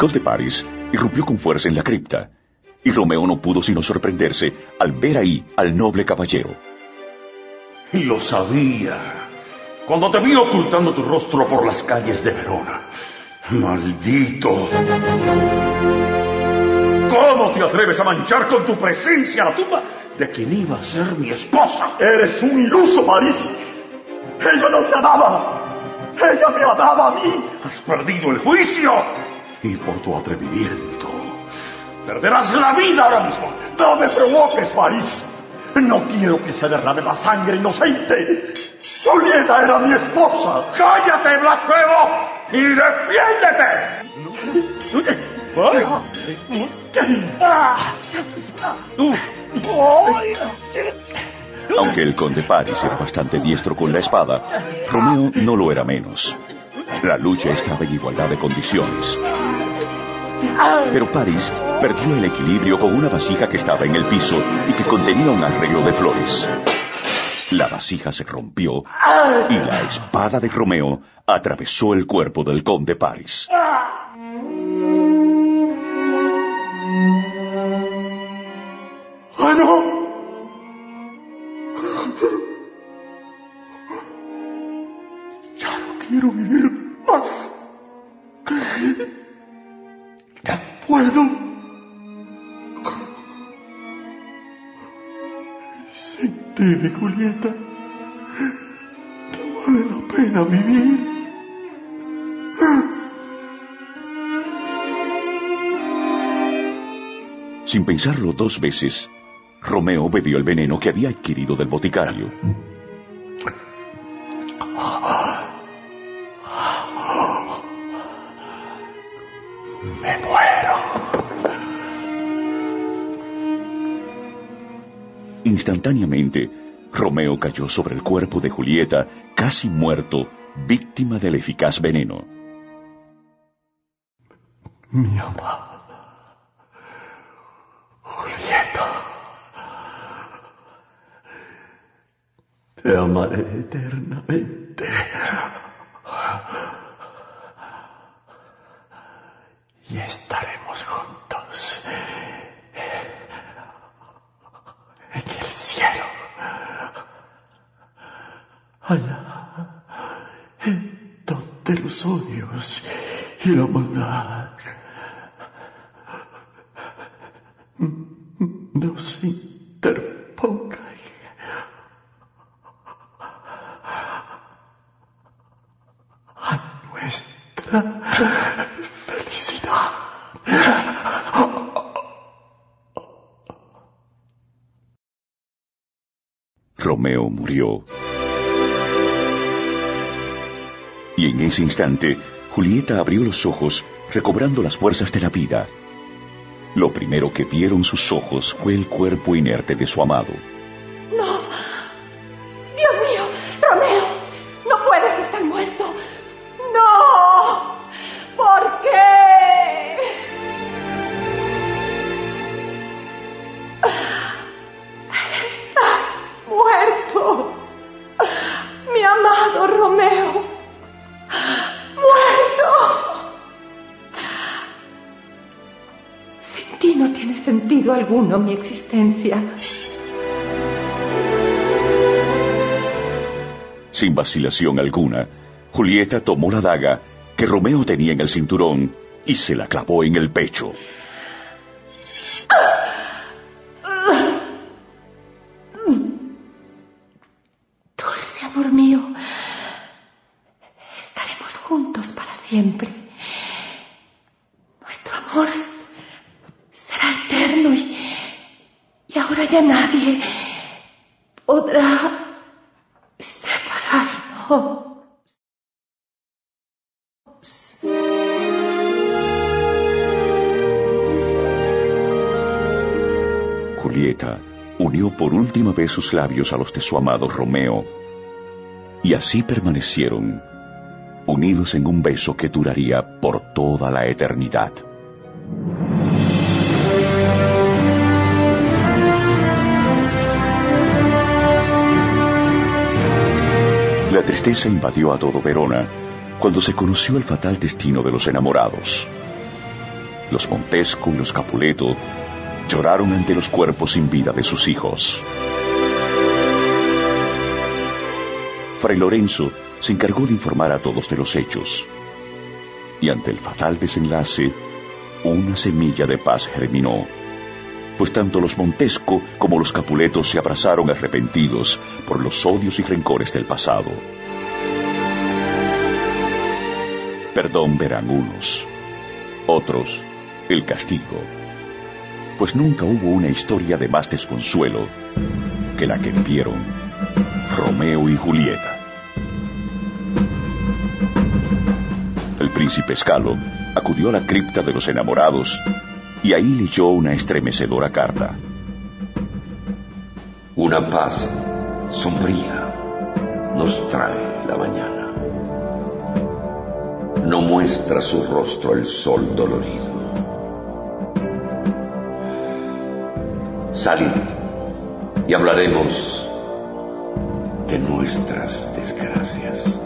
conde Paris irrumpió con fuerza en la cripta, y Romeo no pudo sino sorprenderse al ver ahí al noble caballero. Lo sabía. Cuando te vi ocultando tu rostro por las calles de Verona. Maldito. ¿Cómo te atreves a manchar con tu presencia la tumba de quien iba a ser mi esposa? Eres un iluso, París. Ella no te amaba. Ella me amaba a mí. Has perdido el juicio. Y por tu atrevimiento, perderás la vida ahora mismo. No me provoques, París. No quiero que se derrame la sangre inocente. Julieta era mi esposa. ¡Cállate, blasfemo! ¡Y defiéndete! Aunque el conde Paris era bastante diestro con la espada, Romeo no lo era menos. La lucha estaba en igualdad de condiciones. Pero Paris perdió el equilibrio con una vasija que estaba en el piso y que contenía un arreglo de flores. La vasija se rompió y la espada de Romeo atravesó el cuerpo del conde Paris. ¡Ah, no! Ya no quiero vivir más. Sin ti, Julieta, no vale la pena vivir. Sin pensarlo dos veces, Romeo bebió el veneno que había adquirido del boticario. Me muero. Instantáneamente, Romeo cayó sobre el cuerpo de Julieta, casi muerto, víctima del eficaz veneno. Mi amada. Julieta. Te amaré eternamente. Y estaremos juntos en el Allá, en donde los odios y la maldad no se interpongan. A nuestra felicidad. Romeo murió. Y en ese instante, Julieta abrió los ojos, recobrando las fuerzas de la vida. Lo primero que vieron sus ojos fue el cuerpo inerte de su amado. No. No tiene sentido alguno mi existencia. Sin vacilación alguna, Julieta tomó la daga que Romeo tenía en el cinturón y se la clavó en el pecho. Dulce amor mío, estaremos juntos para siempre. Nuestro amor será eterno y, y ahora nadie podrá separarnos. Julieta unió por última vez sus labios a los de su amado Romeo, y así permanecieron, unidos en un beso que duraría por toda la eternidad. La tristeza invadió a todo Verona cuando se conoció el fatal destino de los enamorados. Los Montesco y los Capuleto lloraron ante los cuerpos sin vida de sus hijos. Fray Lorenzo se encargó de informar a todos de los hechos. Y ante el fatal desenlace, una semilla de paz germinó, pues tanto los Montesco como los Capuletos se abrazaron arrepentidos por los odios y rencores del pasado. Perdón verán unos, otros el castigo, pues nunca hubo una historia de más desconsuelo que la que vivieron Romeo y Julieta. El príncipe Escalo acudió a la cripta de los enamorados y ahí leyó una estremecedora carta. Una paz sombría nos trae la mañana. No muestra su rostro el sol dolorido. Salid y hablaremos de nuestras desgracias.